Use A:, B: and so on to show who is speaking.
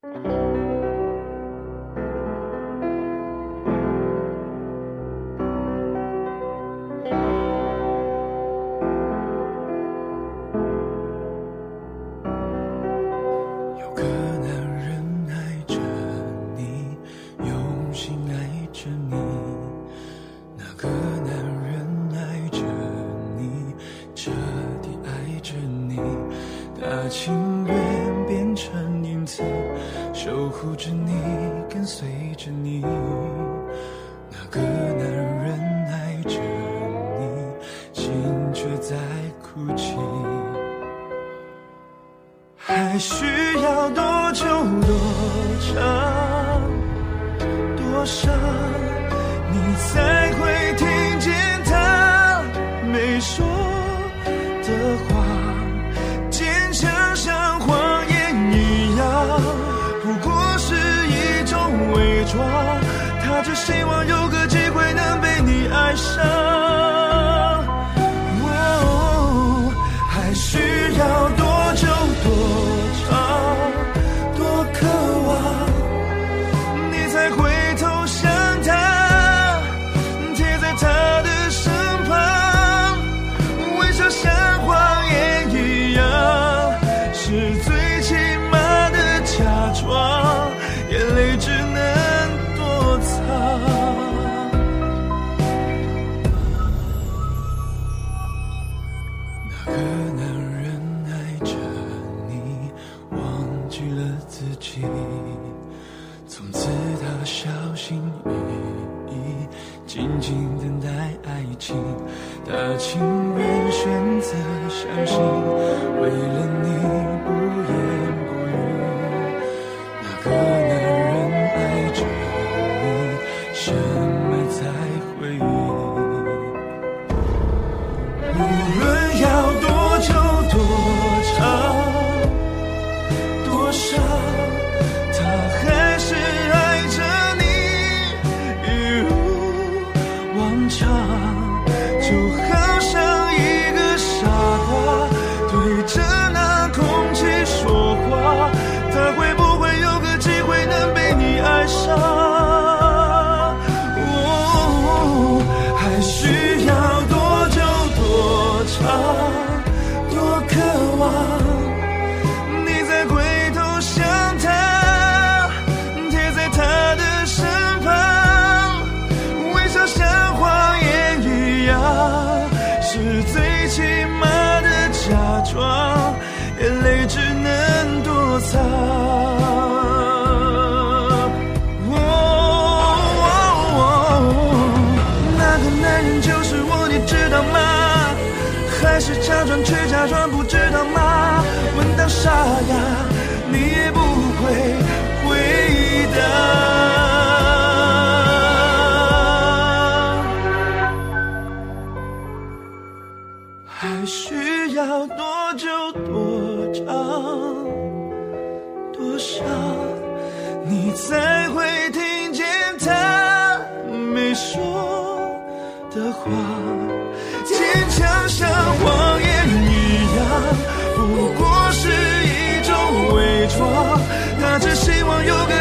A: 有个男人爱着你，用心爱着你，那个男人爱着你，彻底爱着你的情。哭着你跟随着你那个男人爱着你心却在哭泣。还需要多久多长多少你才会他只希望有个机会能被你爱上。静静等待爱情，他情愿选择相信，为了你不言。假装却假装不知道吗？问到沙哑你也不会回答。还需要多久多长多少你才会听说他只希望有个